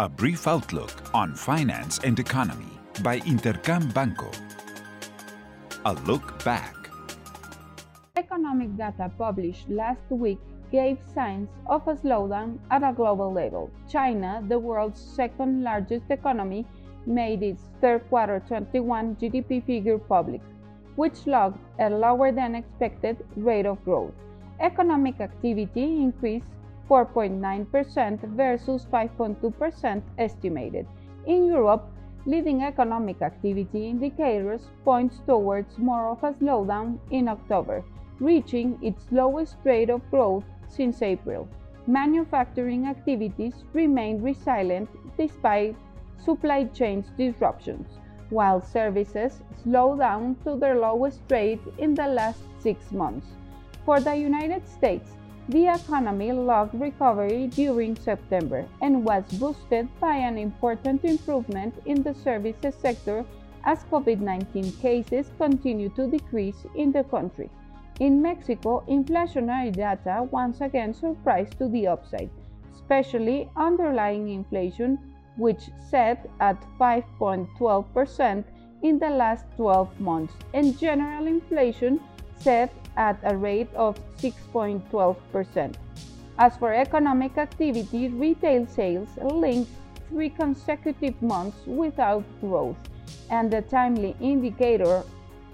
A brief outlook on finance and economy by Intercam Banco. A look back. Economic data published last week gave signs of a slowdown at a global level. China, the world's second largest economy, made its third quarter 21 GDP figure public, which logged a lower than expected rate of growth. Economic activity increased 4.9% versus 5.2% estimated. In Europe, leading economic activity indicators points towards more of a slowdown in October, reaching its lowest rate of growth since April. Manufacturing activities remain resilient despite supply chain disruptions, while services slow down to their lowest rate in the last six months. For the United States, the economy logged recovery during September and was boosted by an important improvement in the services sector as COVID 19 cases continue to decrease in the country. In Mexico, inflationary data once again surprised to the upside, especially underlying inflation, which set at 5.12% in the last 12 months, and general inflation set at a rate of 6.12%. As for economic activity, retail sales linked three consecutive months without growth, and the timely indicator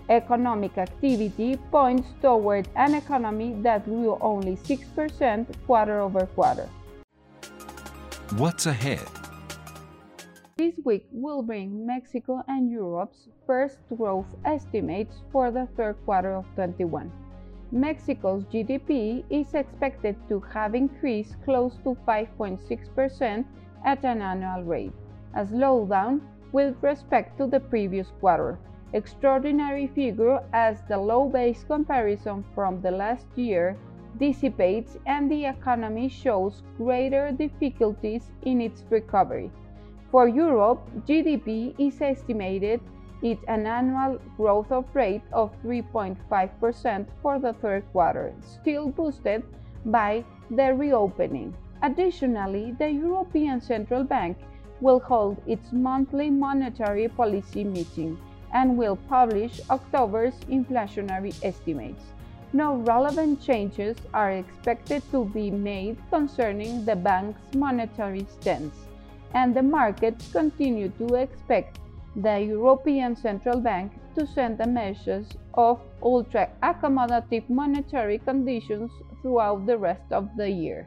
economic activity points toward an economy that grew only 6% quarter over quarter. What's ahead? This week will bring Mexico and Europe's first growth estimates for the third quarter of 21. Mexico's GDP is expected to have increased close to 5.6% at an annual rate, a slowdown with respect to the previous quarter. Extraordinary figure as the low base comparison from the last year dissipates and the economy shows greater difficulties in its recovery. For Europe, GDP is estimated at an annual growth of rate of 3.5% for the third quarter, still boosted by the reopening. Additionally, the European Central Bank will hold its monthly monetary policy meeting and will publish October's inflationary estimates. No relevant changes are expected to be made concerning the bank's monetary stance and the markets continue to expect the European Central Bank to send a message of ultra accommodative monetary conditions throughout the rest of the year.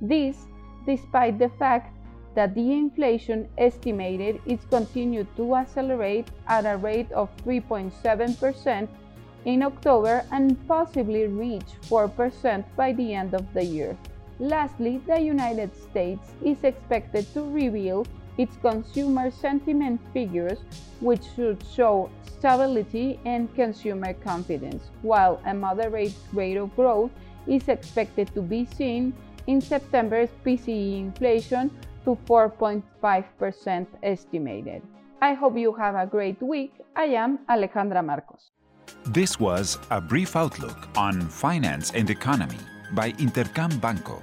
This, despite the fact that the inflation estimated is continued to accelerate at a rate of 3.7% in October and possibly reach 4% by the end of the year. Lastly, the United States is expected to reveal its consumer sentiment figures, which should show stability and consumer confidence, while a moderate rate of growth is expected to be seen in September's PCE inflation to 4.5% estimated. I hope you have a great week. I am Alejandra Marcos. This was a brief outlook on finance and economy by Intercam Banco.